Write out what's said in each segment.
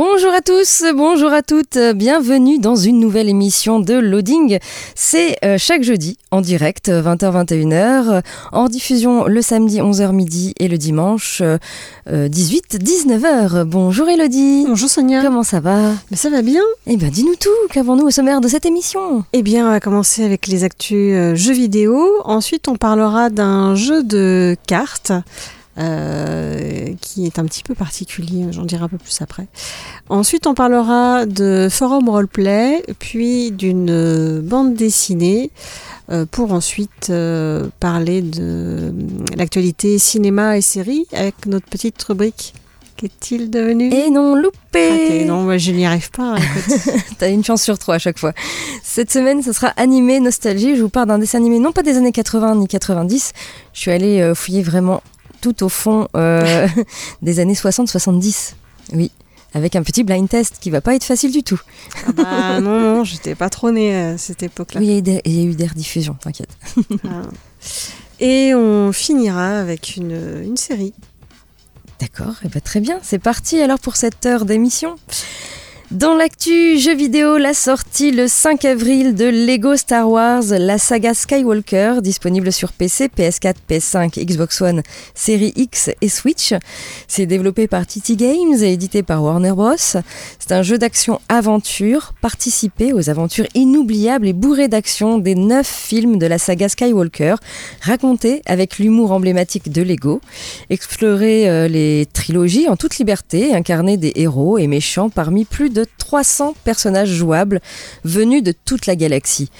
Bonjour à tous, bonjour à toutes, bienvenue dans une nouvelle émission de Loading. C'est euh, chaque jeudi en direct 20h-21h, en diffusion le samedi 11h midi et le dimanche 18-19h. Bonjour Elodie. Bonjour Sonia. Comment ça va? Mais ça va bien. Eh bien dis-nous tout, qu'avons-nous au sommaire de cette émission? Eh bien on va commencer avec les actus euh, jeux vidéo, ensuite on parlera d'un jeu de cartes. Euh, qui est un petit peu particulier, j'en dirai un peu plus après. Ensuite, on parlera de forum roleplay, puis d'une bande dessinée, euh, pour ensuite euh, parler de l'actualité cinéma et série avec notre petite rubrique. Qu'est-il devenu? Et non loupé Raté. Non, moi, je n'y arrive pas. hein. T'as une chance sur trois à chaque fois. Cette semaine, ce sera animé Nostalgie. Je vous parle d'un dessin animé, non pas des années 80 ni 90. Je suis allée fouiller vraiment tout au fond euh, des années 60-70. Oui, avec un petit blind test qui va pas être facile du tout. Ah bah, non, non, j'étais pas trop née à cette époque-là. Oui, il y a eu des, il y a eu des rediffusions, t'inquiète. Ah. Et on finira avec une, une série. D'accord, et bah très bien. C'est parti alors pour cette heure d'émission. Dans l'actu jeux vidéo, la sortie le 5 avril de Lego Star Wars, la saga Skywalker, disponible sur PC, PS4, PS5, Xbox One, Série X et Switch. C'est développé par TT Games et édité par Warner Bros. C'est un jeu d'action-aventure, participé aux aventures inoubliables et bourrées d'action des neuf films de la saga Skywalker, racontés avec l'humour emblématique de Lego. Explorer euh, les trilogies en toute liberté, incarner des héros et méchants parmi plus de 300 personnages jouables venus de toute la galaxie.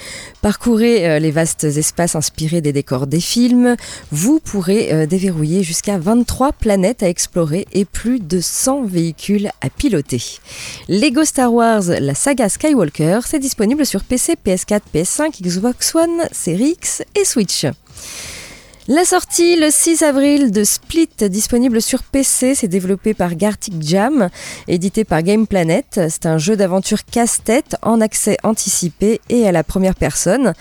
Parcourez euh, les vastes espaces inspirés des décors des films. Vous pourrez euh, déverrouiller jusqu'à 23 planètes à explorer et plus de 100 véhicules à piloter. Lego Star Wars, la saga Skywalker, c'est disponible sur PC, PS4, PS5, Xbox One, Series X et Switch. La sortie le 6 avril de Split, disponible sur PC, c'est développé par Gartic Jam, édité par Game Planet. C'est un jeu d'aventure casse-tête en accès anticipé et à la première personne.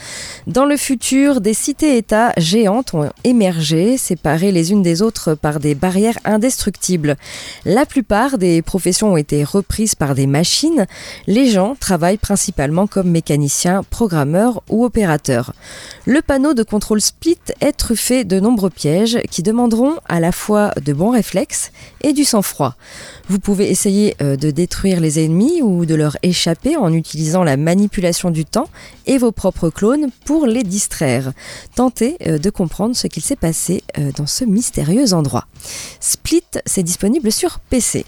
Dans le futur, des cités-États géantes ont émergé, séparées les unes des autres par des barrières indestructibles. La plupart des professions ont été reprises par des machines. Les gens travaillent principalement comme mécaniciens, programmeurs ou opérateurs. Le panneau de contrôle Split est truffé de nombreux pièges qui demanderont à la fois de bons réflexes et du sang-froid. Vous pouvez essayer euh, de détruire les ennemis ou de leur échapper en utilisant la manipulation du temps et vos propres clones pour les distraire. Tentez euh, de comprendre ce qu'il s'est passé euh, dans ce mystérieux endroit. Split, c'est disponible sur PC.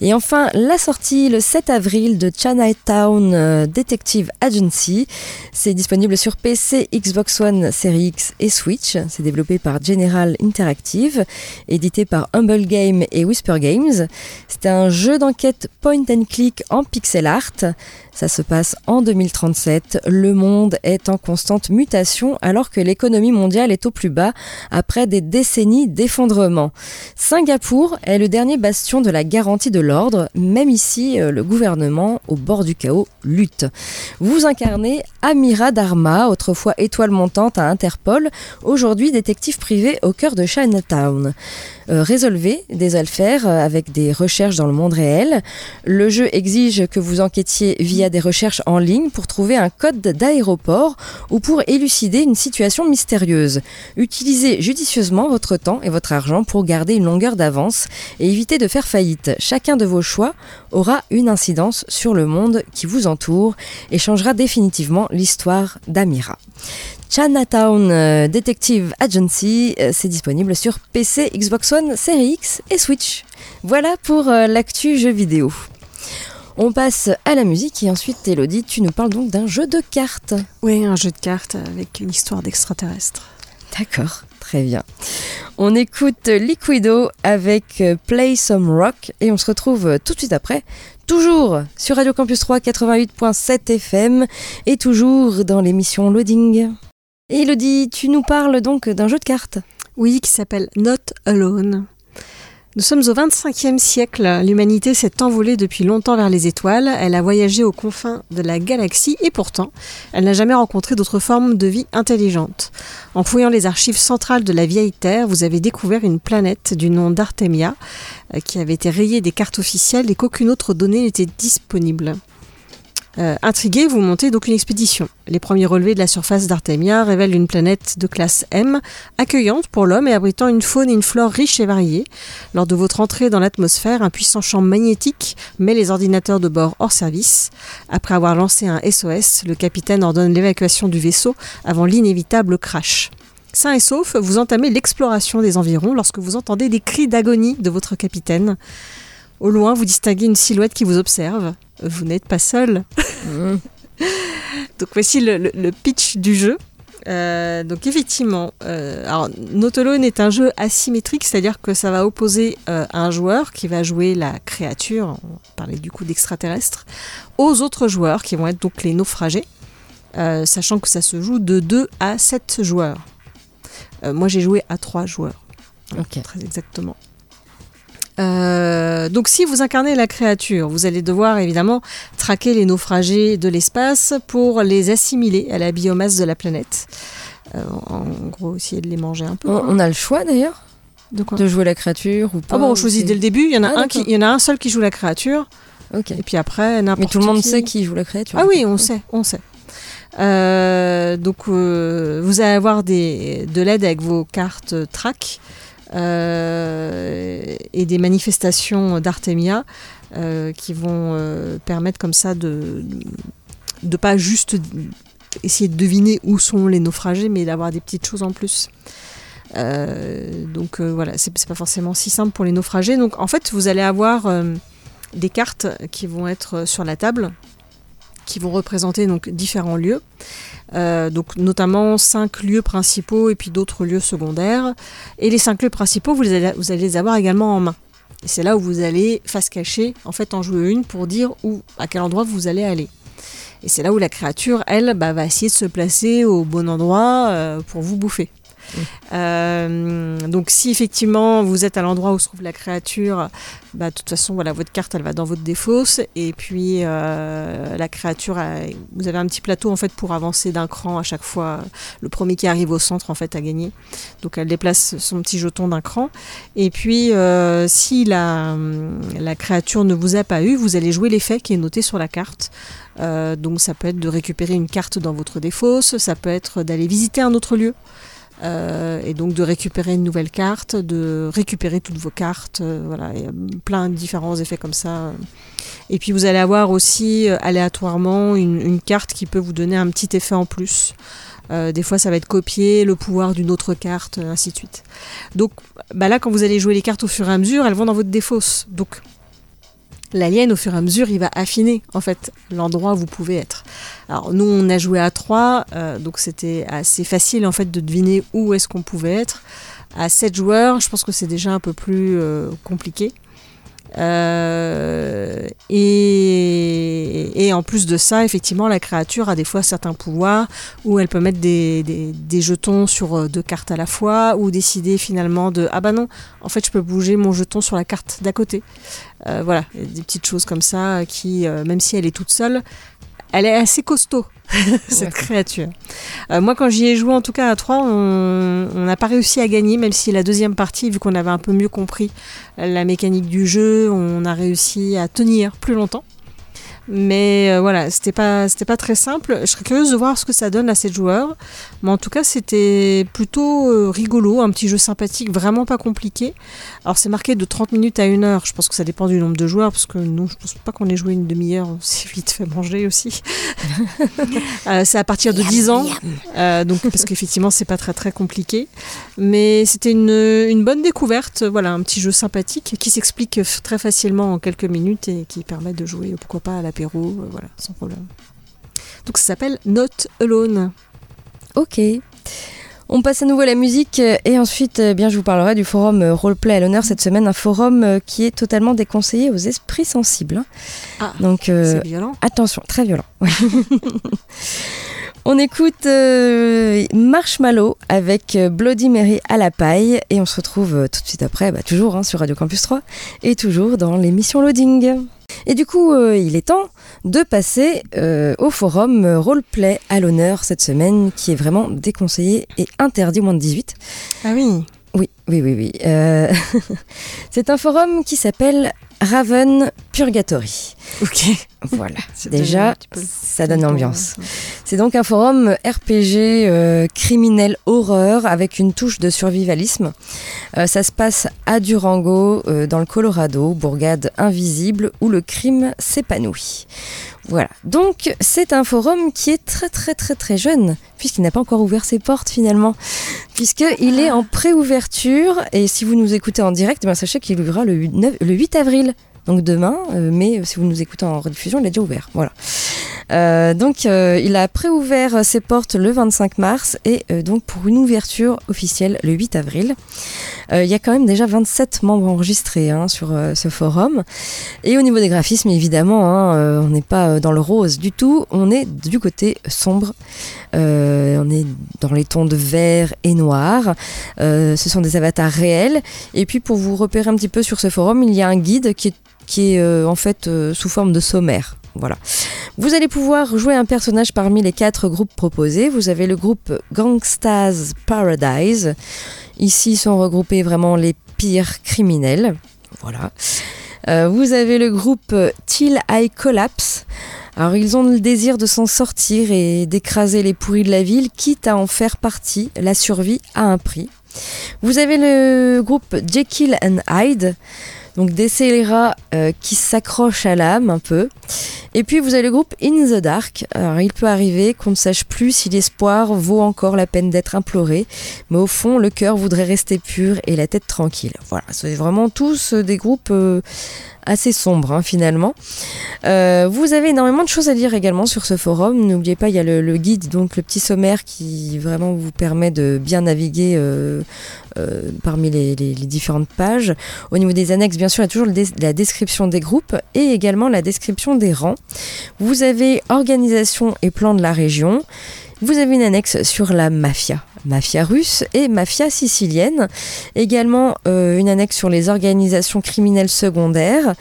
Et enfin, la sortie le 7 avril de Chinatown euh, Detective Agency. C'est disponible sur PC, Xbox One, Series X et Switch. C'est développé par General Interactive, édité par Humble Game et Whisper Games. C'est un jeu d'enquête point and click en pixel art. Ça se passe en 2037. Le monde est en constante mutation alors que l'économie mondiale est au plus bas après des décennies d'effondrement. Singapour est le dernier bastion de la garantie de l'ordre. Même ici, euh, le gouvernement, au bord du chaos, lutte. Vous incarnez Amira Dharma, autrefois étoile montante à Interpol, aujourd'hui détective privé au cœur de Chinatown. Euh, résolvez des affaires euh, avec des recherches dans le monde réel. Le jeu exige que vous enquêtiez via des recherches en ligne pour trouver un code d'aéroport ou pour élucider une situation mystérieuse. Utilisez judicieusement votre temps et votre argent pour garder une longueur d'avance et éviter de faire faillite. Chacun de vos choix aura une incidence sur le monde qui vous entoure et changera définitivement l'histoire d'Amira. Chinatown euh, Detective Agency, euh, c'est disponible sur PC, Xbox One, Series X et Switch. Voilà pour euh, l'actu jeu vidéo. On passe à la musique et ensuite, Elodie, tu nous parles donc d'un jeu de cartes. Oui, un jeu de cartes avec une histoire d'extraterrestre. D'accord, très bien. On écoute Liquido avec Play Some Rock et on se retrouve tout de suite après, toujours sur Radio Campus 3 88.7 FM et toujours dans l'émission Loading. Elodie, tu nous parles donc d'un jeu de cartes Oui, qui s'appelle Not Alone. Nous sommes au 25e siècle. L'humanité s'est envolée depuis longtemps vers les étoiles. Elle a voyagé aux confins de la galaxie et pourtant, elle n'a jamais rencontré d'autres formes de vie intelligentes. En fouillant les archives centrales de la vieille Terre, vous avez découvert une planète du nom d'Artemia euh, qui avait été rayée des cartes officielles et qu'aucune autre donnée n'était disponible. Euh, intrigué, vous montez donc une expédition. Les premiers relevés de la surface d'Artemia révèlent une planète de classe M, accueillante pour l'homme et abritant une faune et une flore riches et variées. Lors de votre entrée dans l'atmosphère, un puissant champ magnétique met les ordinateurs de bord hors service. Après avoir lancé un SOS, le capitaine ordonne l'évacuation du vaisseau avant l'inévitable crash. Sain et sauf, vous entamez l'exploration des environs lorsque vous entendez des cris d'agonie de votre capitaine. Au loin, vous distinguez une silhouette qui vous observe. Vous n'êtes pas seul. donc voici le, le- le pitch du jeu. Euh, donc effectivement, euh, alors Notolone est un jeu asymétrique, c'est-à-dire que ça va opposer euh, un joueur qui va jouer la créature, on parlait du coup d'extraterrestre, aux autres joueurs qui vont être donc les naufragés, euh, sachant que ça se joue de 2 à 7 joueurs. Moi j'ai joué à 3 joueurs, Ok. très exactement. Euh, donc si vous incarnez la créature, vous allez devoir évidemment traquer les naufragés de l'espace pour les assimiler à la biomasse de la planète. Euh, en gros, essayer de les manger un peu. On, a le choix d'ailleurs De quoi de jouer la créature ou pas Ah bon, on choisit dès le début. Il y en a Ah, un qui, d'accord. il y en a un seul qui joue la créature, et puis après n'importe Mais tout le monde qui- sait qui joue la créature. Ah oui, on sait, on sait. Euh, donc euh, vous allez avoir des, de l'aide avec vos cartes track et des manifestations d'Artemia euh, qui vont euh, permettre comme ça de de pas juste essayer de deviner où sont les naufragés, mais d'avoir des petites choses en plus. Euh, donc euh, voilà, c'est pas forcément si simple pour les naufragés. Donc en fait, vous allez avoir euh, des cartes qui vont être sur la table, qui vont représenter différents lieux. Euh, donc notamment cinq lieux principaux et puis d'autres lieux secondaires. Et les cinq lieux principaux, vous, les allez, vous allez les avoir également en main. Et c'est là où vous allez face cachée en fait en jouer une pour dire où, à quel endroit vous allez aller. Et c'est là où la créature, elle, bah, va essayer de se placer au bon endroit euh, pour vous bouffer. Euh, donc si effectivement vous êtes à l'endroit où se trouve la créature, bah, de toute façon voilà votre carte elle va dans votre défausse et puis euh, la créature vous avez un petit plateau en fait pour avancer d'un cran à chaque fois. Le premier qui arrive au centre en fait a gagné. Donc elle déplace son petit jeton d'un cran et puis euh, si la, la créature ne vous a pas eu, vous allez jouer l'effet qui est noté sur la carte. Donc ça peut être de récupérer une carte dans votre défausse, ça peut être d'aller visiter un autre lieu. Euh, et donc de récupérer une nouvelle carte, de récupérer toutes vos cartes, euh, voilà, a plein de différents effets comme ça. Et puis vous allez avoir aussi euh, aléatoirement une, une carte qui peut vous donner un petit effet en plus. Euh, des fois ça va être copier le pouvoir d'une autre carte, ainsi de suite. Donc bah là quand vous allez jouer les cartes au fur et à mesure, elles vont dans votre défausse. Donc l'alien au fur et à mesure il va affiner en fait l'endroit où vous pouvez être. Alors nous on a joué à 3, donc c'était assez facile en fait de deviner où est-ce qu'on pouvait être. À 7 joueurs, je pense que c'est déjà un peu plus euh, compliqué. Euh, et, et en plus de ça, effectivement, la créature a des fois certains pouvoirs où elle peut mettre des, des- des jetons sur euh, deux cartes à la fois ou décider finalement de ah bah non, en fait je peux bouger mon jeton sur la carte d'à côté. Euh, voilà, des petites choses comme ça qui, euh, même si elle est toute seule, elle est assez costaud, cette créature. Euh, moi, quand j'y ai joué, en tout cas à 3, on on n'a pas réussi à gagner, même si la deuxième partie, vu qu'on avait un peu mieux compris la mécanique du jeu, on a réussi à tenir plus longtemps. Mais euh, voilà, c'était pas, c'était pas très simple. Je serais curieuse de voir ce que ça donne à 7 joueurs. Mais en tout cas, c'était plutôt euh, rigolo, un petit jeu sympathique, vraiment pas compliqué. Alors c'est marqué de 30 minutes à 1 heure. Je pense que ça dépend du nombre de joueurs, parce que non, je pense pas qu'on ait joué une demi-heure. On s'est vite fait manger aussi. Euh, c'est à partir de 10 ans. Donc, parce qu'effectivement, c'est pas très très compliqué. Mais c'était une, une bonne découverte. Voilà, un petit jeu sympathique qui s'explique très facilement en quelques minutes et qui permet de jouer, pourquoi pas, à l'apéro, euh, voilà, sans problème. Donc ça s'appelle Not Alone. Ok. On passe à nouveau à la musique euh, et ensuite, euh, bien, je vous parlerai du forum Roleplay à l'honneur cette semaine, un forum qui est totalement déconseillé aux esprits sensibles. Ah, Donc, euh, violent. attention, très violent. Ouais. on écoute euh, Marshmallow avec Bloody Mary à la paille et on se retrouve tout de suite après, bah, toujours hein, sur Radio Campus 3 et toujours dans l'émission Loading. Et du coup, euh, il est temps de passer euh, au forum Roleplay à l'honneur cette semaine, qui est vraiment déconseillé et interdit aux moins de 18. Ah oui. Oui, oui, oui, oui. Euh, C'est un forum qui s'appelle Raven Purgatory. Ok. Voilà, déjà, donne ça donne ouais. C'est donc un forum RPG euh, criminel horreur avec une touche de survivalisme. Euh, ça se passe à Durango, euh, dans le Colorado, bourgade invisible où le crime s'épanouit. Voilà, donc c'est un forum qui est très très très très jeune, puisqu'il n'a pas encore ouvert ses portes finalement, puisqu'il est en pré-ouverture, et si vous nous écoutez en direct, eh bien, sachez qu'il ouvrira le 8 neuf- le 8 avril, donc demain, euh, mais si vous nous écoutez en rediffusion, il est déjà ouvert. Voilà. Euh, donc euh, il a préouvert ses portes le 25 mars et euh, donc pour une ouverture officielle le 8 avril. Euh, il y a quand même déjà 27 membres enregistrés hein, sur euh, ce forum. Et au niveau des graphismes, évidemment, hein, euh, on n'est pas euh, dans le rose du tout, on est du côté sombre. Euh, on est dans les tons de vert et noir. Euh, ce sont des avatars réels. Et puis pour vous repérer un petit peu sur ce forum, il y a un guide qui est, qui est euh, en fait euh, sous forme de sommaire. Voilà. Vous allez pouvoir jouer un personnage parmi les quatre groupes proposés. Vous avez le groupe Gangstas Paradise. Ici sont regroupés vraiment les pires criminels. Voilà. Euh, vous avez le groupe Till I Collapse. Alors ils ont le désir de s'en sortir et d'écraser les pourris de la ville, quitte à en faire partie, la survie à un prix. Vous avez le groupe Jekyll and Hyde, donc des scélérats euh, qui s'accrochent à l'âme un peu. Et puis vous avez le groupe In the Dark. Alors il peut arriver qu'on ne sache plus si l'espoir vaut encore la peine d'être imploré, mais au fond le cœur voudrait rester pur et la tête tranquille. Voilà, c'est vraiment tous euh, des groupes euh, assez sombres hein, finalement. Euh, vous avez énormément de choses à lire également sur ce forum. N'oubliez pas, il y a le, guide, donc le petit sommaire qui vraiment vous permet de bien naviguer euh, euh, parmi les, différentes pages. Au niveau des annexes, bien sûr, il y a toujours la description des groupes et également la description des rangs. Vous avez organisation et plan de la région. Vous avez une annexe sur la mafia, mafia russe et mafia sicilienne. Également euh, une annexe sur les organisations criminelles secondaires.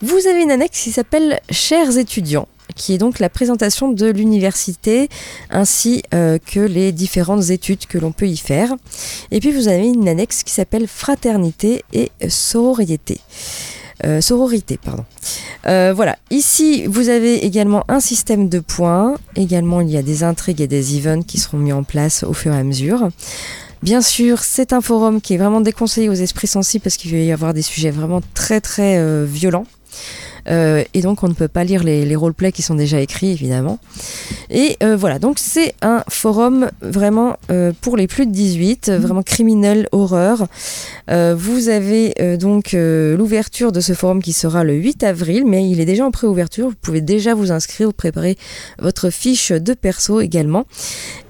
Vous avez une annexe qui s'appelle Chers étudiants qui est donc la présentation de l'université ainsi euh, que les différentes études que l'on peut y faire. Et puis vous avez une annexe qui s'appelle Fraternité et sororité. Euh, sororité, pardon. Euh, voilà, ici vous avez également un système de points. Également, il y a des intrigues et des events qui seront mis en place au fur et à mesure. Bien sûr, c'est un forum qui est vraiment déconseillé aux esprits sensibles parce qu'il va y avoir des sujets vraiment très très euh, violents. Euh, et donc on ne peut pas lire les, roleplays qui sont déjà écrits évidemment. Et euh, voilà, donc c'est un forum vraiment euh, pour les plus de 18, euh, vraiment criminel, horreur. Vous avez donc l'ouverture de ce forum qui sera le 8 avril, mais il est déjà en pré-ouverture. Vous pouvez déjà vous inscrire, vous préparer votre fiche de perso également.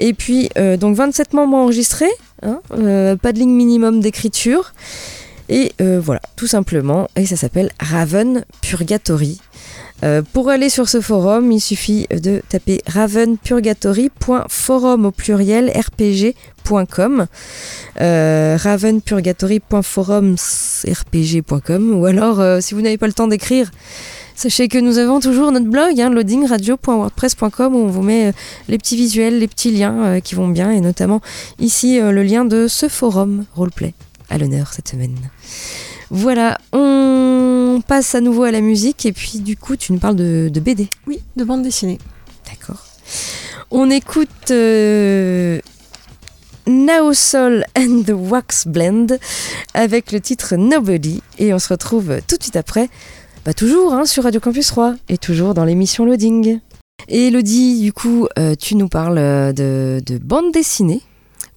Et puis donc 27 membres enregistrés, hein, pas de ligne minimum d'écriture. Et euh, voilà, tout simplement, et ça s'appelle Raven Purgatory. Euh, pour aller sur ce forum, il suffit de taper ravenpurgatory.forum au pluriel rpg.com euh, ravenpurgatory.forumsrpg.com ou alors euh, si vous n'avez pas le temps d'écrire Sachez que nous avons toujours notre blog, hein, loadingradio.wordpress.com, où on vous met les petits visuels, les petits liens qui vont bien, et notamment ici le lien de ce forum roleplay à l'honneur cette semaine. Voilà, on passe à nouveau à la musique et puis du coup tu nous parles de, de BD. Oui, de bande dessinée. D'accord. On écoute euh, Now Soul and the Wax Blend avec le titre Nobody et on se retrouve tout de suite après, bah, toujours hein, sur Radio Campus 3 et toujours dans l'émission Loading. Et Elodie, du coup, euh, tu nous parles euh, de, de bande dessinée.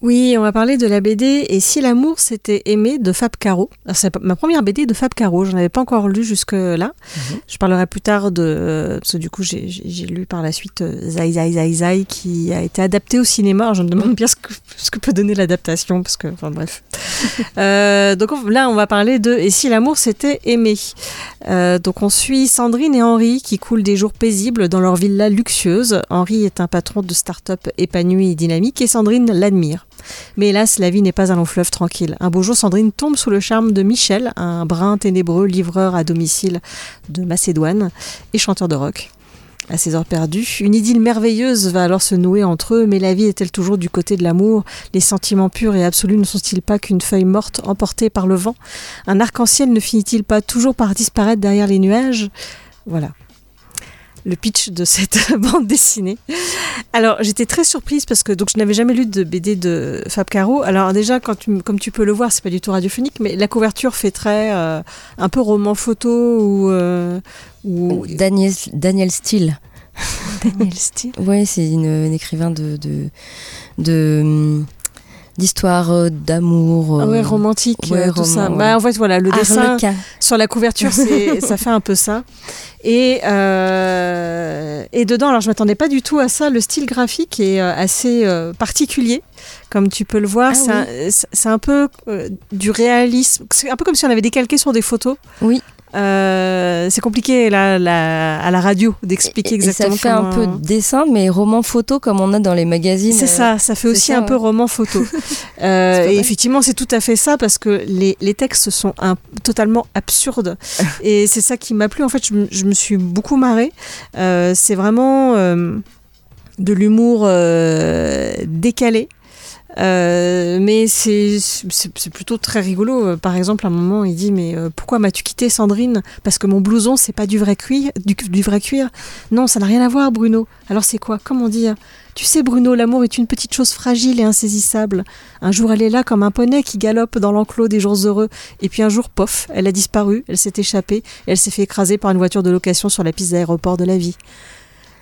Oui, on va parler de la BD Et si l'amour s'était aimé de Fab Caro. C'est ma première BD de Fab Caro, j'en avais pas encore lu jusque-là. Je parlerai plus tard de. euh, Parce que du coup, j'ai- lu par la suite euh, Zai Zai Zai Zai qui a été adapté au cinéma. Alors, je me demande bien ce que, ce que peut donner l'adaptation, parce que. Enfin, bref. Euh, donc on- là, on va parler de Et si l'amour s'était aimé. Euh, donc on suit Sandrine et Henri qui coulent des jours paisibles dans leur villa luxueuse. Henri est un patron de start-up épanoui et dynamique et Sandrine l'admire. Mais hélas, la vie n'est pas un long fleuve tranquille. Un beau jour, Sandrine tombe sous le charme de Michel, un brun ténébreux livreur à domicile de Macédoine et chanteur de rock. À ses heures perdues, une idylle merveilleuse va alors se nouer entre eux, mais la vie est-elle toujours du côté de l'amour? Les sentiments purs et absolus ne sont-ils pas qu'une feuille morte emportée par le vent? Un arc-en-ciel ne finit-il pas toujours par disparaître derrière les nuages? Voilà le pitch de cette bande dessinée. Alors j'étais très surprise parce que donc je n'avais jamais lu de BD de Fab Caro. Alors déjà quand tu, comme tu peux le voir, c'est pas du tout radiophonique, mais la couverture fait très euh, un peu roman photo ou euh, ou Daniel, Daniel Steele. Daniel Steele. Ouais, c'est une, un écrivain de de de, hum, d'histoire euh, d'amour. Ah ouais, romantique, ouais, tout ça. Bah, en fait, voilà, le dessin Harlequin. sur la couverture, ça fait un peu ça. Et, euh, et dedans, alors je m'attendais pas du tout à ça, le style graphique est euh, assez euh, particulier. Comme tu peux le voir, Ah c'est, un, un peu euh, du réalisme. C'est un peu comme si on avait décalqué sur des photos. Oui. Euh, c'est compliqué là, à la radio d'expliquer et exactement ça fait un peu dessin, mais roman photo comme on a dans les magazines. C'est ça, ça fait aussi ça, un peu roman photo. Euh, et effectivement, c'est tout à fait ça parce que les, les textes sont un- totalement absurdes. et c'est ça qui m'a plu. En fait, je, me- je me suis beaucoup marrée. Euh, c'est vraiment euh, de l'humour euh, décalé. Euh, mais c'est plutôt très rigolo. Par exemple, à un moment, il dit mais euh, pourquoi m'as-tu quitté, Sandrine? Parce que mon blouson c'est pas du vrai cuir, du, du vrai cuir. Non, ça n'a rien à voir, Bruno. Alors c'est quoi? Comment dire? Tu sais, Bruno, l'amour est une petite chose fragile et insaisissable. Un jour, elle est là comme un poney qui galope dans l'enclos des jours heureux. Et puis un jour, pof, elle a disparu, elle s'est échappée, elle s'est fait écraser par une voiture de location sur la piste d'aéroport de la vie.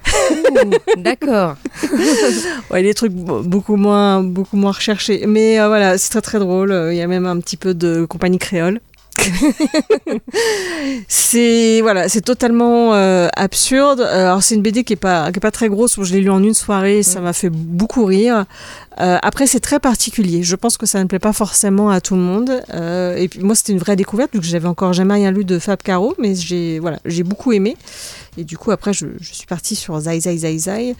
Ouh, D'accord. Ouais, des trucs be- beaucoup moins, beaucoup moins recherchés. Mais euh, voilà, c'est très très drôle. Il y a même un petit peu de compagnie créole. c'est voilà, c'est totalement euh, absurde. Euh, Alors c'est une BD qui est pas qui est pas très grosse. Je l'ai lu en une soirée, ça m'a fait beaucoup rire. Euh, après c'est très particulier. Je pense que ça ne plaît pas forcément à tout le monde. Euh, et puis moi c'était une vraie découverte vu que j'avais encore jamais rien lu de Fab Caro, mais j'ai voilà j'ai beaucoup aimé. Et du coup après je, je suis partie sur Zai Zai Zai Zai.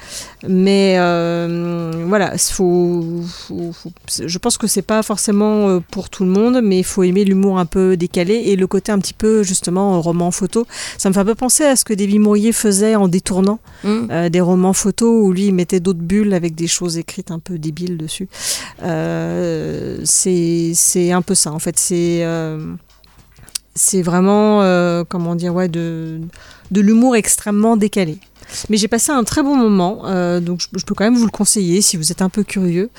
Mais euh, voilà, faut, faut- faut- je pense que c'est pas forcément euh, pour tout le monde, mais il faut aimer l'humour un peu décalé et le côté un petit peu justement euh, roman photo. Ça me fait un peu penser à ce que David Mourier faisait en détournant Mm. euh, des romans photos où lui il mettait d'autres bulles avec des choses écrites un peu débiles dessus. Euh, c'est c'est un peu ça en fait. C'est euh, c'est vraiment euh, comment dire ouais de de l'humour extrêmement décalé. Mais j'ai passé un très bon moment, euh, donc je, je peux quand même vous le conseiller si vous êtes un peu curieux.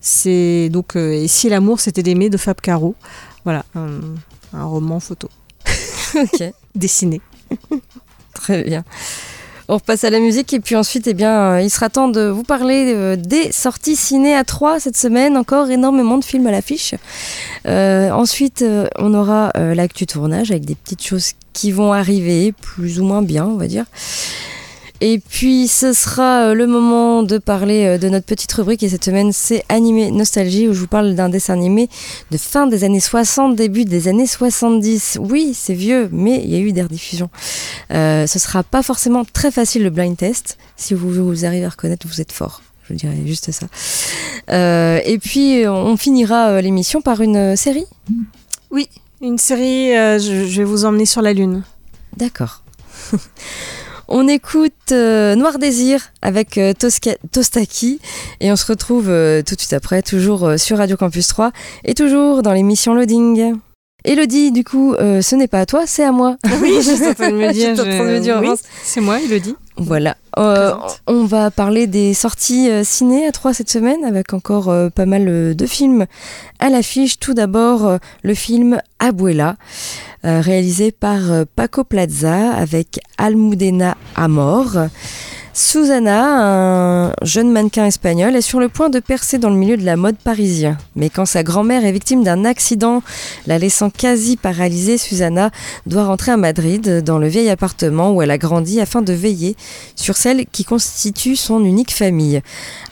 C'est donc euh, Et si l'amour c'était d'aimer de Fab Caro. Voilà, un, un roman photo ok. dessiné. Très bien. On repasse à la musique et puis ensuite, eh bien, euh, il sera temps de vous parler euh, des sorties ciné à 3 cette semaine. Encore énormément de films à l'affiche. Euh, ensuite, on aura l'actu tournage avec des petites choses qui vont arriver, plus ou moins bien, on va dire. Et puis, ce sera euh, le moment de parler euh, de notre petite rubrique. Et cette semaine, c'est Animé Nostalgie, où je vous parle d'un dessin animé de fin des années 60, début des années 70. Oui, c'est vieux, mais il y a eu des rediffusions. Euh, ce sera pas forcément très facile le blind test. Si vous, vous arrivez à reconnaître, vous êtes fort. Je dirais juste ça. Euh, et puis, on finira l'émission par une série. Oui, une série, euh, je, je vais vous emmener sur la Lune. D'accord. On écoute euh, Noir Désir avec euh, Tosca- Tostaki et on se retrouve euh, tout de suite après, toujours sur Radio Campus 3 et toujours dans l'émission Loading. Elodie, du coup, ce n'est pas à toi, c'est à moi. Oui, je suis en train de me dire. Oui, c'est moi, Elodie. Voilà. Euh, on va parler des sorties euh, ciné à 3 cette semaine avec encore euh, pas mal de films à l'affiche. Tout d'abord, le film Abuela, réalisé par Paco Plaza avec Almudena Amor. Susana, un jeune mannequin espagnol, est sur le point de percer dans le milieu de la mode parisien. Mais quand sa grand-mère est victime d'un accident, la laissant quasi paralysée, Susanna doit rentrer à Madrid, dans le vieil appartement où elle a grandi, afin de veiller sur celle qui constitue son unique famille.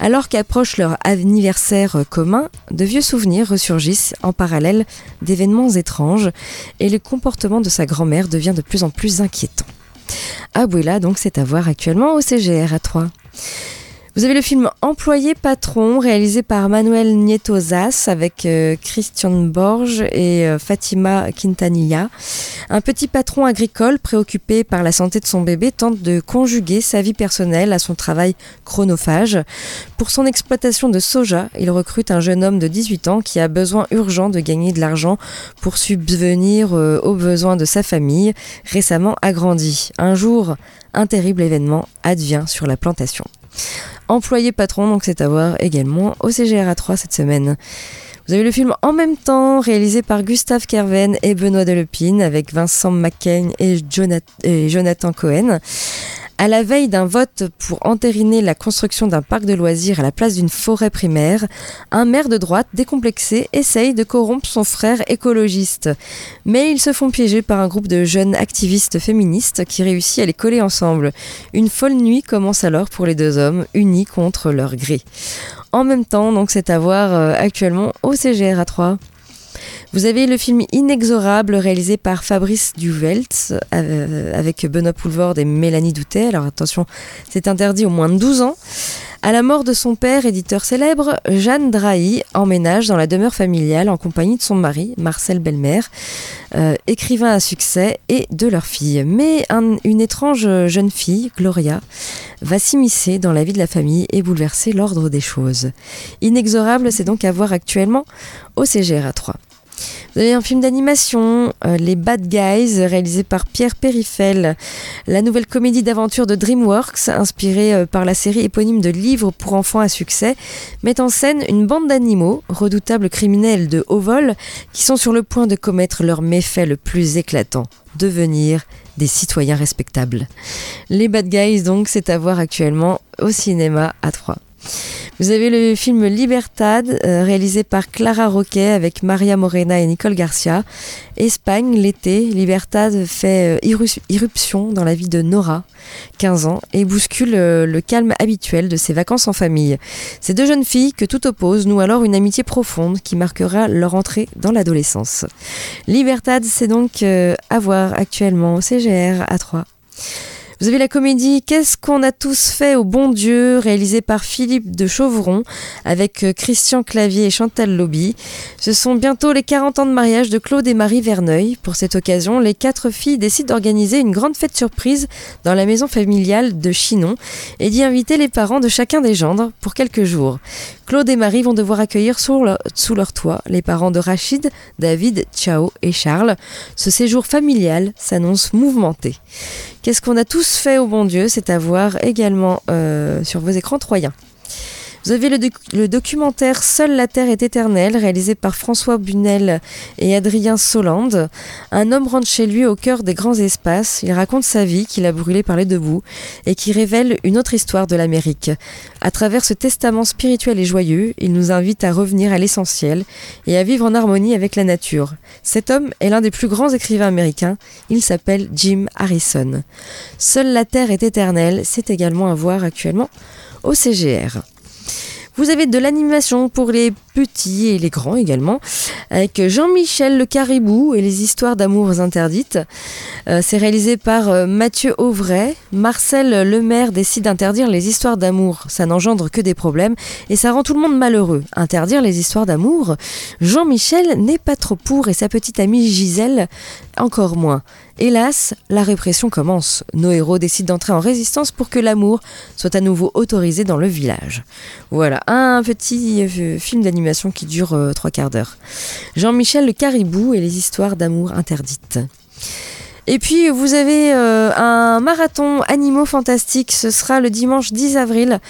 Alors qu'approche leur anniversaire commun, de vieux souvenirs ressurgissent en parallèle d'événements étranges et le comportement de sa grand-mère devient de plus en plus inquiétant. Abuela, donc, c'est à voir actuellement au CGR à 3. Vous avez le film Employé patron, réalisé par Manuel Nieto Zas avec euh, Christian Borge et euh, Fatima Quintanilla. Un petit patron agricole préoccupé par la santé de son bébé tente de conjuguer sa vie personnelle à son travail chronophage. Pour son exploitation de soja, il recrute un jeune homme de 18 ans qui a besoin urgent de gagner de l'argent pour subvenir euh, aux besoins de sa famille, récemment agrandie. Un jour, un terrible événement advient sur la plantation. Employé patron, donc c'est à voir également au CGRA 3 cette semaine. Vous avez le film En même temps, réalisé par Gustave Kerven et Benoît Delepine, avec Vincent McCain et Jonathan Cohen. À la veille d'un vote pour entériner la construction d'un parc de loisirs à la place d'une forêt primaire, un maire de droite décomplexé essaye de corrompre son frère écologiste. Mais ils se font piéger par un groupe de jeunes activistes féministes qui réussit à les coller ensemble. Une folle nuit commence alors pour les deux hommes, unis contre leur gré. En même temps, donc c'est à voir euh, actuellement au CGR à 3. Vous avez le film Inexorable réalisé par Fabrice Duvelt euh, avec Benoît Poulvord et Mélanie Doutet. Alors attention, c'est interdit au moins de 12 ans. À la mort de son père, éditeur célèbre, Jeanne Drahi emménage dans la demeure familiale en compagnie de son mari, Marcel Belmer, euh, écrivain à succès, et de leur fille. Mais un- une étrange jeune fille, Gloria, va s'immiscer dans la vie de la famille et bouleverser l'ordre des choses. Inexorable, c'est donc à voir actuellement au CGR 3. Un film d'animation, euh, Les Bad Guys, réalisé par Pierre Périfel, la nouvelle comédie d'aventure de DreamWorks, inspirée euh, par la série éponyme de livres pour enfants à succès, met en scène une bande d'animaux, redoutables criminels de haut vol, qui sont sur le point de commettre leur méfait le plus éclatant, devenir des citoyens respectables. Les Bad Guys, donc, c'est à voir actuellement au cinéma à 3. Vous avez le film Libertad, euh, réalisé par Clara Roquet avec Maria Morena et Nicole Garcia. Espagne, l'été, Libertad fait euh, irru- irruption dans la vie de Nora, 15 ans, et bouscule euh, le calme habituel de ses vacances en famille. Ces deux jeunes filles, que tout oppose, nouent alors une amitié profonde qui marquera leur entrée dans l'adolescence. Libertad, c'est donc à voir actuellement au CGR à 3. Vous avez la comédie Qu'est-ce qu'on a tous fait au bon Dieu, réalisée par Philippe de Chauvron, avec euh, Christian Clavier et Chantal Lobby. Ce sont bientôt les 40 ans de mariage de Claude et Marie Verneuil. Pour cette occasion, les quatre filles décident d'organiser une grande fête surprise dans la maison familiale de Chinon et d'y inviter les parents de chacun des gendres pour quelques jours. Claude et Marie vont devoir accueillir sous leur, toit les parents de Rachid, David, Chao et Charles. Ce séjour familial s'annonce mouvementé. Qu'est-ce qu'on a tous fait au bon Dieu C'est à voir également euh, sur vos écrans troyens. Vous avez le, doc- le documentaire Seule la Terre est éternelle, réalisé par François Bunel et Adrien Solande. Un homme rentre chez lui au cœur des grands espaces. Il raconte sa vie qu'il a brûlée par les deux bouts et qui révèle une autre histoire de l'Amérique. À travers ce testament spirituel et joyeux, il nous invite à revenir à l'essentiel et à vivre en harmonie avec la nature. Cet homme est l'un des plus grands écrivains américains. Il s'appelle Jim Harrison. Seule la Terre est éternelle, c'est également à voir actuellement au CGR. Vous avez de l'animation pour les petits et les grands également, avec Jean-Michel le Caribou et les histoires d'amours interdites. Euh, c'est réalisé par euh, Mathieu Auvray. Marcel Lemaire décide d'interdire les histoires d'amour. Ça n'engendre que des problèmes et ça rend tout le monde malheureux. Interdire les histoires d'amour? Jean-Michel n'est pas trop pour et sa petite amie Gisèle encore moins. Hélas, la répression commence. Nos héros décident d'entrer en résistance pour que l'amour soit à nouveau autorisé dans le village. Voilà, un petit euh, film d'animation qui dure euh, trois quarts d'heure. Jean-Michel le Caribou et les histoires d'amour interdites. Et puis vous avez euh, un marathon animaux fantastiques, ce sera le dimanche 10 avril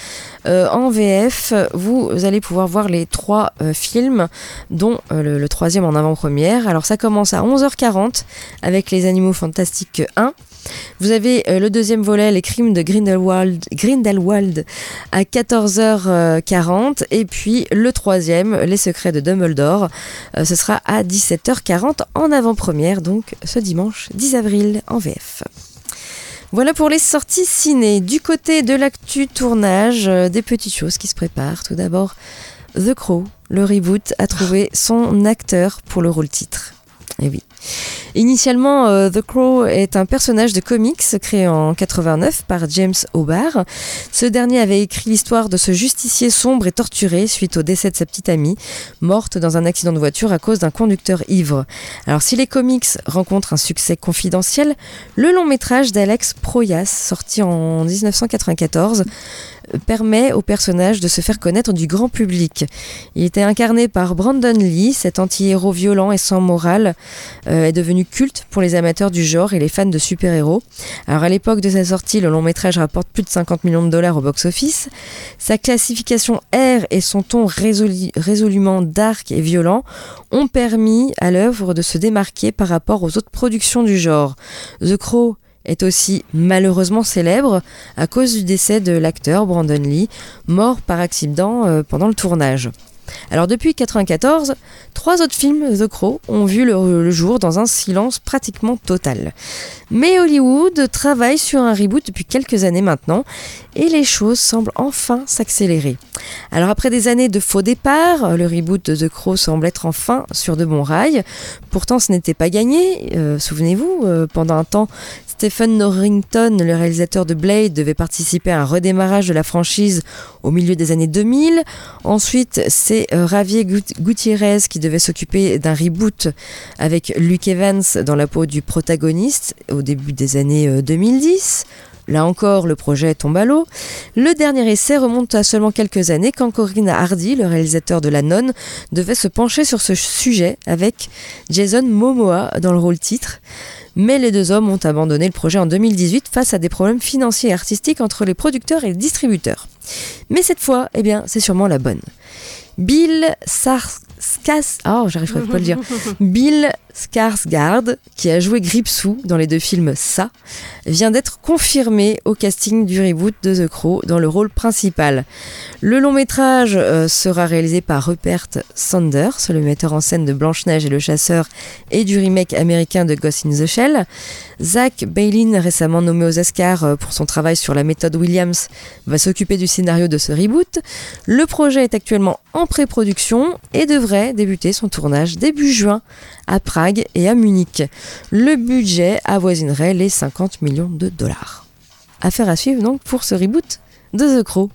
euh, en VF. Vous, allez pouvoir voir les trois euh, films, dont le, le troisième en avant-première. Alors ça commence à 11h40 avec les animaux fantastiques 1. Vous avez euh, le deuxième volet, Les crimes de Grindelwald, Grindelwald à 14h40. Et puis le troisième, Les secrets de Dumbledore. Euh, ce sera à 17h40 en avant-première, donc ce dimanche 10 avril en VF. Voilà pour les sorties ciné. Du côté de l'actu tournage, euh, des petites choses qui se préparent. Tout d'abord, The Crow, le reboot, a trouvé son acteur pour le rôle titre. Et oui. Initialement, euh, The Crow est un personnage de comics créé en 89 par James O'Barr. Ce dernier avait écrit l'histoire de ce justicier sombre et torturé suite au décès de sa petite amie, morte dans un accident de voiture à cause d'un conducteur ivre. Alors si les comics rencontrent un succès confidentiel, le long métrage d'Alex Proyas, sorti en 1994, permet au personnage de se faire connaître du grand public. Il était incarné par Brandon Lee, cet anti-héros violent et sans morale euh, est devenu culte pour les amateurs du genre et les fans de super-héros. Alors à l'époque de sa sortie, le long métrage rapporte plus de 50 millions de dollars au box-office. Sa classification R et son ton résolument dark et violent ont permis à l'œuvre de se démarquer par rapport aux autres productions du genre. The Crow est aussi malheureusement célèbre à cause du décès de l'acteur Brandon Lee, mort par accident euh, pendant le tournage. Alors depuis 1994, trois autres films The Crow ont vu le, jour dans un silence pratiquement total. Mais Hollywood travaille sur un reboot depuis quelques années maintenant et les choses semblent enfin s'accélérer. Alors après des années de faux départ, le reboot de The Crow semble être enfin sur de bons rails. Pourtant ce n'était pas gagné. Euh, souvenez-vous, euh, pendant un temps, Stephen Norrington, le réalisateur de Blade, devait participer à un redémarrage de la franchise au milieu des années 2000. Ensuite, c'est euh, Javier Gutiérrez qui devait s'occuper d'un reboot avec Luke Evans dans la peau du protagoniste au début des années 2010. Euh, Là encore, le projet tombe à l'eau. Le dernier essai remonte à seulement quelques années quand Corinne Hardy, le réalisateur de La Nonne, devait se pencher sur ce sujet avec Jason Momoa dans le rôle titre mais les deux hommes ont abandonné le projet en 2018 face à des problèmes financiers et artistiques entre les producteurs et les distributeurs. Mais cette fois, eh bien, c'est sûrement la bonne. Bill Skarsgård, oh, j'arriverai pas à le dire. Bill Skarsgård, qui a joué Gripsou dans les deux films Ça, vient d'être confirmé au casting du reboot de The Crow dans le rôle principal. Le long métrage euh, sera réalisé par Rupert Sanders, le metteur en scène de Blanche-Neige et le Chasseur et du remake américain de Ghost in the Shell. Zach Bailin, récemment nommé aux Oscars euh, pour son travail sur la méthode Williams, va s'occuper du scénario de ce reboot. Le projet est actuellement en pré-production et devrait débuter son tournage début juin à Prague et à Munich. Le budget avoisinerait les 50 millions de dollars. Affaire à suivre donc pour ce reboot de The Crow.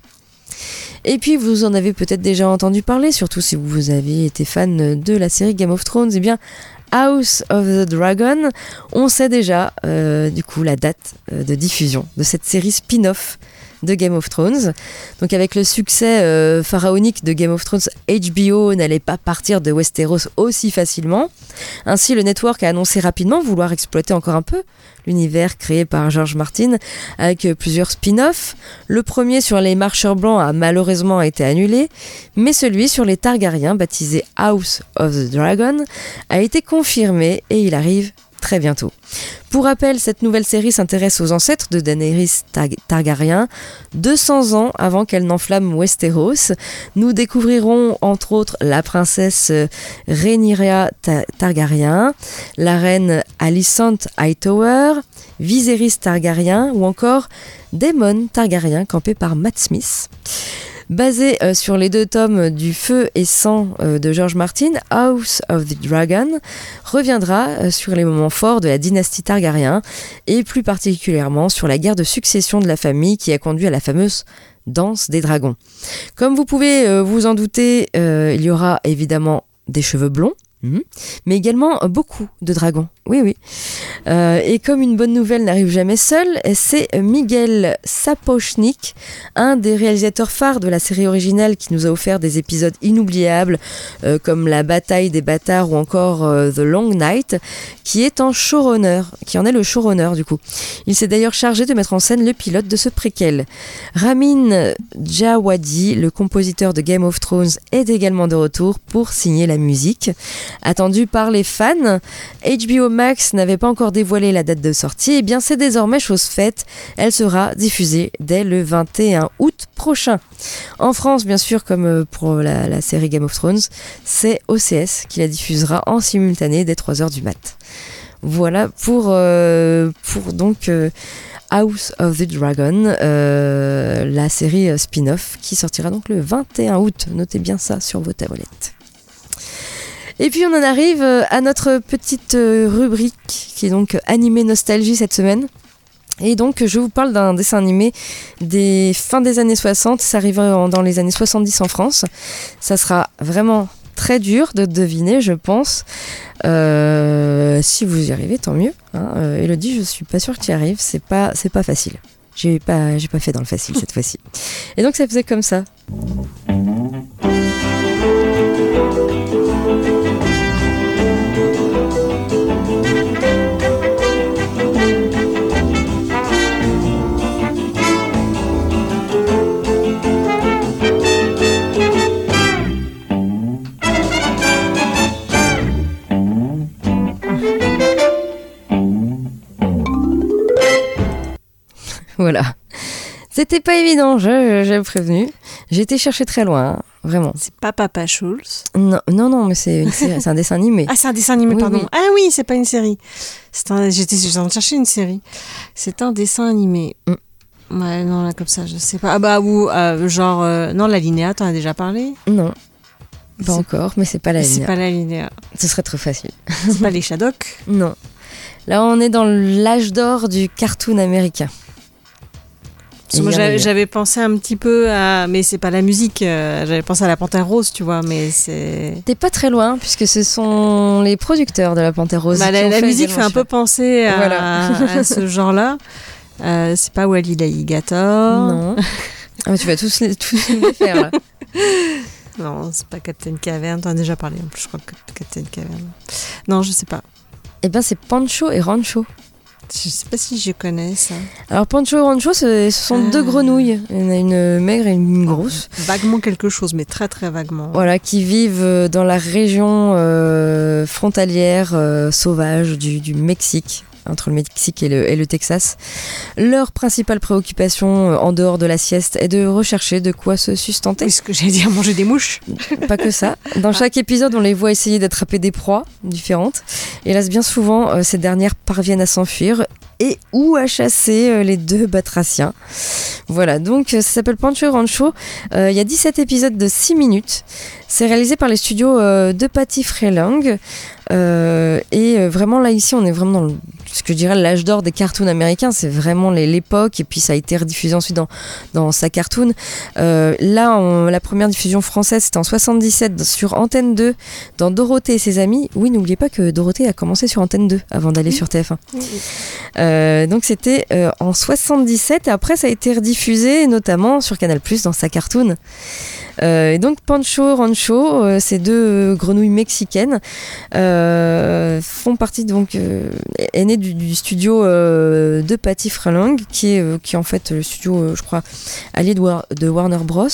Et puis vous en avez peut-être déjà entendu parler, surtout si vous avez été fan de la série Game of Thrones. Eh bien, House of the Dragon, on sait déjà euh, du coup la date euh, de diffusion de cette série spin-off de Game of Thrones. Donc avec le succès euh, pharaonique de Game of Thrones, HBO n'allait pas partir de Westeros aussi facilement. Ainsi, le network a annoncé rapidement vouloir exploiter encore un peu l'univers créé par George Martin avec plusieurs spin-offs. Le premier sur les marcheurs blancs a malheureusement été annulé, mais celui sur les Targaryens, baptisé House of the Dragon, a été confirmé et il arrive très bientôt. Pour rappel, cette nouvelle série s'intéresse aux ancêtres de Daenerys Targaryen, 200 ans avant qu'elle n'enflamme Westeros. Nous découvrirons entre autres la princesse Rhaenyra Targaryen, la reine Alicent Hightower, Viserys Targaryen ou encore Daemon Targaryen campé par Matt Smith. Basé euh, sur les deux tomes du Feu et Sang euh, de George Martin, House of the Dragon reviendra euh, sur les moments forts de la dynastie Targaryen et plus particulièrement sur la guerre de succession de la famille qui a conduit à la fameuse danse des dragons. Comme vous pouvez vous en douter, il y aura évidemment des cheveux blonds Mhm. Mais également beaucoup de dragons. Oui, oui. Euh, et comme une bonne nouvelle n'arrive jamais seule, c'est Miguel Sapochnik, un des réalisateurs phares de la série originale qui nous a offert des épisodes inoubliables euh, comme La bataille des bâtards ou encore euh, The Long Night, qui est en showrunner, qui en est le showrunner du coup. Il s'est d'ailleurs chargé de mettre en scène le pilote de ce préquel. Ramin Djawadi, le compositeur de Game of Thrones, est également de retour pour signer la musique. Attendu par les fans, HBO Max n'avait pas encore dévoilé la date de sortie, et eh bien c'est désormais chose faite. Elle sera diffusée dès le 21 août prochain. En France, bien sûr, comme euh, pour la, série Game of Thrones, c'est OCS qui la diffusera en simultané dès 3h du mat. Voilà pour, euh, donc euh, House of the Dragon, la série spin-off qui sortira donc le 21 août. Notez bien ça sur vos tablettes. Et puis on en arrive euh, à notre petite euh, rubrique qui est donc animé nostalgie cette semaine. Et donc je vous parle d'un dessin animé des fins des années 60, ça arrive dans les années 70 en France. Ça sera vraiment très dur de deviner, je pense. Euh, si vous y arrivez, tant mieux. Hein. Elodie, je suis pas sûre que tu y arrives, c'est pas, c'est pas facile. J'ai pas, j'ai pas fait dans le facile cette fois-ci. Et donc ça faisait comme ça. Voilà. C'était pas évident, j'avais prévenu. J'ai été chercher très loin, hein, vraiment. C'est pas Papa Schulz Non, non, non mais c'est un dessin animé. ah, c'est un dessin animé, pardon. Ah oui, c'est pas une série. J'étais en train de chercher une série. C'est un dessin animé. Mm. Ouais, non, là, comme ça, je sais pas. Ah bah, ou euh, genre. Euh, non, la Linéa, t'en as déjà parlé? Non. Pas encore, mais c'est pas la Linéa. C'est pas la Linéa. Ce serait trop facile. C'est pas les Shadok Non. Là, on est dans l'âge d'or du cartoon américain. Moi, j'avais pensé un petit peu à, mais c'est pas la musique. Euh, j'avais pensé à la Panthère Rose, tu vois, mais c'est. T'es pas très loin puisque ce sont les producteurs de la Panthère Rose. Bah, la, musique fait un peu penser à, ce genre-là. Euh, c'est pas Wally l'alligator. Non. Ah, tu vas tous les, tous les faire là. Non, c'est pas Captain Cavern. T'en as déjà parlé en plus, je crois que Captain Cavern. Non, je sais pas. Eh ben, c'est Pancho et Rancho. Je sais pas si je connais ça. Alors Pancho et Rancho, ce, sont deux ah. grenouilles. Il y en a une maigre et une grosse. Vaguement quelque chose, mais très très vaguement. Voilà, qui vivent euh, dans la région euh, frontalière euh, sauvage du, du Mexique entre le Mexique et le, Texas. Leur principale préoccupation euh, en dehors de la sieste est de rechercher de quoi se sustenter. est ce que j'allais dire, manger des mouches. Pas que ça. Dans chaque épisode, on les voit essayer d'attraper des proies différentes. Hélas, bien souvent, euh, ces dernières parviennent à s'enfuir et ou à chasser euh, les deux batraciens. Voilà, donc ça s'appelle Pancho Rancho. Il y a 17 épisodes de 6 minutes. C'est réalisé par les studios de Patty Freelang. Et vraiment là ici on est vraiment dans le ce que je dirais l'âge d'or des cartoons américains, c'est vraiment l'époque, et puis ça a été rediffusé ensuite dans, dans sa cartoon. Euh, là, la première diffusion française, c'était en 77 sur Antenne 2, dans Dorothée et ses amis. Oui, n'oubliez pas que Dorothée a commencé sur Antenne 2 avant d'aller sur TF1. Euh, donc c'était euh, en 77, et après ça a été rediffusé notamment sur Canal+, dans sa cartoon. Et donc Pancho Rancho, ces deux grenouilles mexicaines, font partie donc est née du, studio euh, de Patty Frelang, qui est, euh, qui en fait le studio, euh, je crois, allié de, Warner Bros.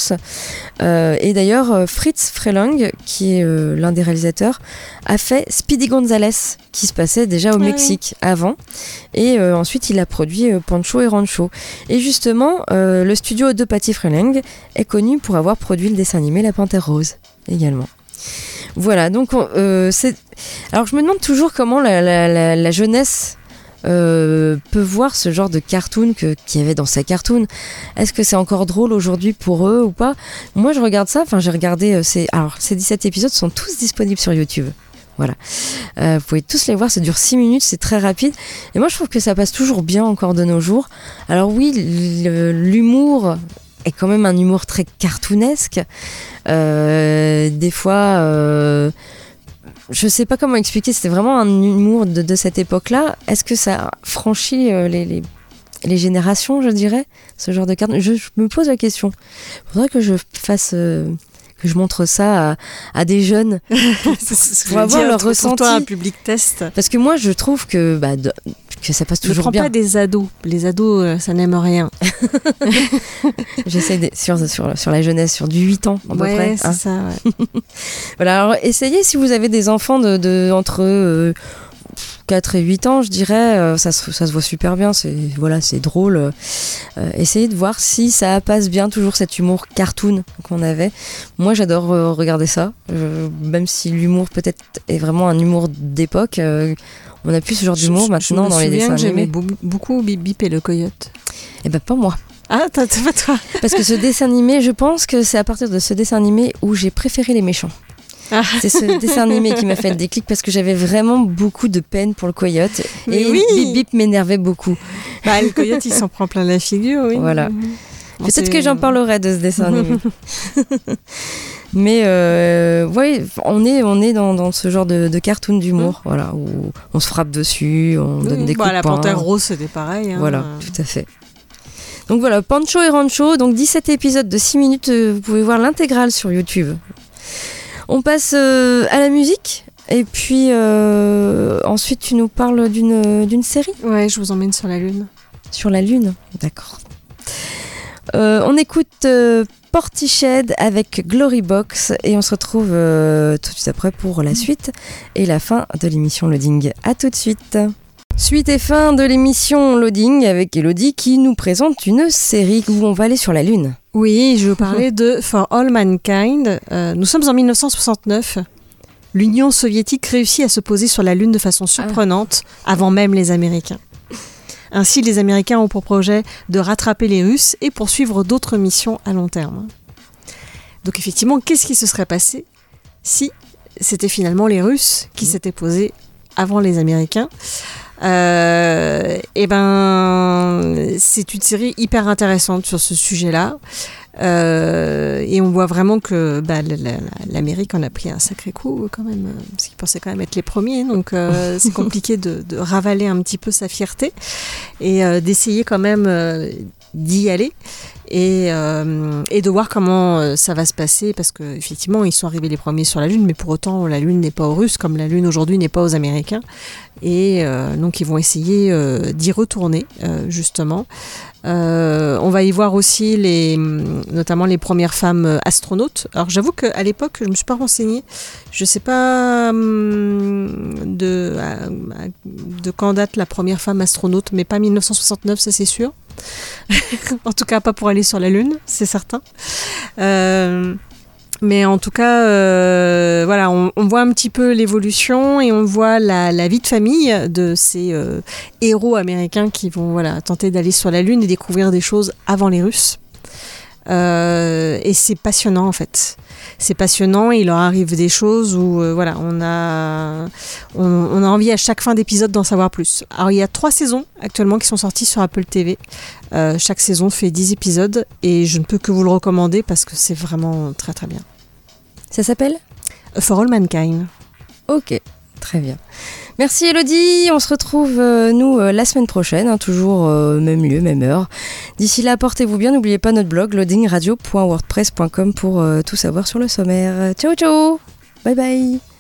et d'ailleurs, Fritz Frelang, qui est l'un des réalisateurs, a fait Speedy Gonzales, qui se passait déjà au ah Mexique avant. Et ensuite, il a produit Pancho et Rancho. Et justement, le studio de Patty Frelang est connu pour avoir produit dessin animé La Panthère Rose également. Voilà, donc c'est. Alors je me demande toujours comment la jeunesse euh, peut voir ce genre de cartoon qu'il y avait dans sa cartoon. Est-ce que c'est encore drôle aujourd'hui pour eux ou pas? Moi, je regarde ça. Enfin, j'ai regardé. Euh, ces, alors, ces 17 épisodes sont tous disponibles sur YouTube. Voilà. Euh, vous pouvez tous les voir, ça dure 6 minutes, c'est très rapide. Et moi, je trouve que ça passe toujours bien encore de nos jours. Alors, oui, l'humour est quand même un humour très cartoonesque. des fois je sais pas comment expliquer, c'était vraiment un humour de, cette époque-là. Est-ce que ça franchit euh, les, les, générations, je dirais, ce genre de carte? Je, me pose la question. Faudrait que je fasse. euh, que je montre ça à, à des jeunes Pour veux avoir dire, leur pour ressenti. toi, un public test. parce que moi je trouve que bah, de- que ça passe Ne toujours prends bien pas des ados. Les ados, euh, ça n'aime rien. j'essaie sur, sur, sur la jeunesse sur du 8 ans à peu ouais, près c'est hein. ça. ouais. Voilà, alors essayez si vous avez des enfants de, de- entre euh, 4 et 8 ans, je dirais, euh, ça, se, ça se voit super bien, c'est voilà, c'est drôle. Euh, essayez de voir si ça passe bien toujours cet humour cartoon qu'on avait. Moi, j'adore euh, regarder ça, Euh, même si l'humour peut-être est vraiment un humour d'époque. euh, on a plus ce genre d'humour maintenant je me dans les dessins J'aimais animés. beau- beaucoup Bip Bip et le coyote. Et ben pas moi. Ah, t'as pas toi Parce que ce dessin animé, je pense que c'est à partir de ce dessin animé où j'ai préféré les méchants. Ah. C'est ce dessin animé qui m'a fait le déclic parce que j'avais vraiment beaucoup de peine pour le coyote. Mais et oui. Bip Bip m'énervait beaucoup. Bah, le coyote, il s'en prend plein la figure, oui. Voilà. Bon, Peut-être que j'en parlerai de ce dessin animé. Mais euh, ouais, on est, on est dans, dans ce genre de, de cartoon d'humour, voilà, où on se frappe dessus, on Oui, donne des bah, coups de La panthère rose, c'était pareil. hein. Voilà, tout à fait. Donc voilà, Pancho et Rancho, donc 17 épisodes de 6 minutes, euh, vous pouvez voir l'intégrale sur YouTube. On passe euh, à la musique, et puis euh, ensuite tu nous parles d'une d'une série Ouais, je vous emmène sur la lune. sur la Lune. D'accord. Euh, on écoute euh, Portiched avec Glory Box et on se retrouve euh, tout de suite après pour la suite et la fin de l'émission Loading. A tout de suite. Suite et fin de l'émission Loading avec Elodie qui nous présente une série où on va aller sur la Lune. Oui, je veux parler de For All Mankind. Euh, nous sommes en 1969. L'Union soviétique réussit à se poser sur la Lune de façon surprenante avant même les Américains. Ainsi, les Américains ont pour projet de rattraper les Russes et poursuivre d'autres missions à long terme. Donc effectivement, qu'est-ce qui se serait passé si c'était finalement les Russes qui s'étaient posés avant les Américains? Euh, et ben, c'est une série hyper intéressante sur ce sujet-là. Euh, et on voit vraiment que bah, la- la- l'Amérique en a pris un sacré coup quand même, euh, parce qu'ils pensaient quand même être les premiers, donc euh, c'est compliqué de, de ravaler un petit peu sa fierté et euh, d'essayer quand même euh, d'y aller et, euh, et de voir comment euh, ça va se passer, parce qu'effectivement ils sont arrivés les premiers sur la Lune, mais pour autant la Lune n'est pas aux Russes, comme la Lune aujourd'hui n'est pas aux Américains, et euh, donc ils vont essayer d'y retourner justement. On va y voir aussi les, notamment les premières femmes astronautes. Alors j'avoue qu'à l'époque, je me suis pas renseignée. Je sais pas hum, de, de quand date la première femme astronaute, mais pas 1969, ça c'est sûr. en tout cas, pas pour aller sur la Lune, c'est certain. Euh, mais en tout cas, euh, voilà, on, voit un petit peu l'évolution et on voit la, la vie de famille de ces euh, héros américains qui vont voilà, tenter d'aller sur la Lune et découvrir des choses avant les Russes. Euh, et c'est passionnant en fait. C'est passionnant il leur arrive des choses où euh, voilà, on a, on, on a envie à chaque fin d'épisode d'en savoir plus. Alors il y a trois saisons actuellement qui sont sorties sur Apple TV. Euh, chaque saison fait 10 épisodes et je ne peux que vous le recommander parce que c'est vraiment très très bien. Ça s'appelle? For All Mankind. Ok, très bien. Merci Elodie, on se retrouve euh, nous euh, la semaine prochaine, hein, toujours euh, même lieu, même heure. D'ici là, portez-vous bien, n'oubliez pas notre blog loadingradio.wordpress.com pour tout savoir sur le sommaire. Ciao ciao Bye bye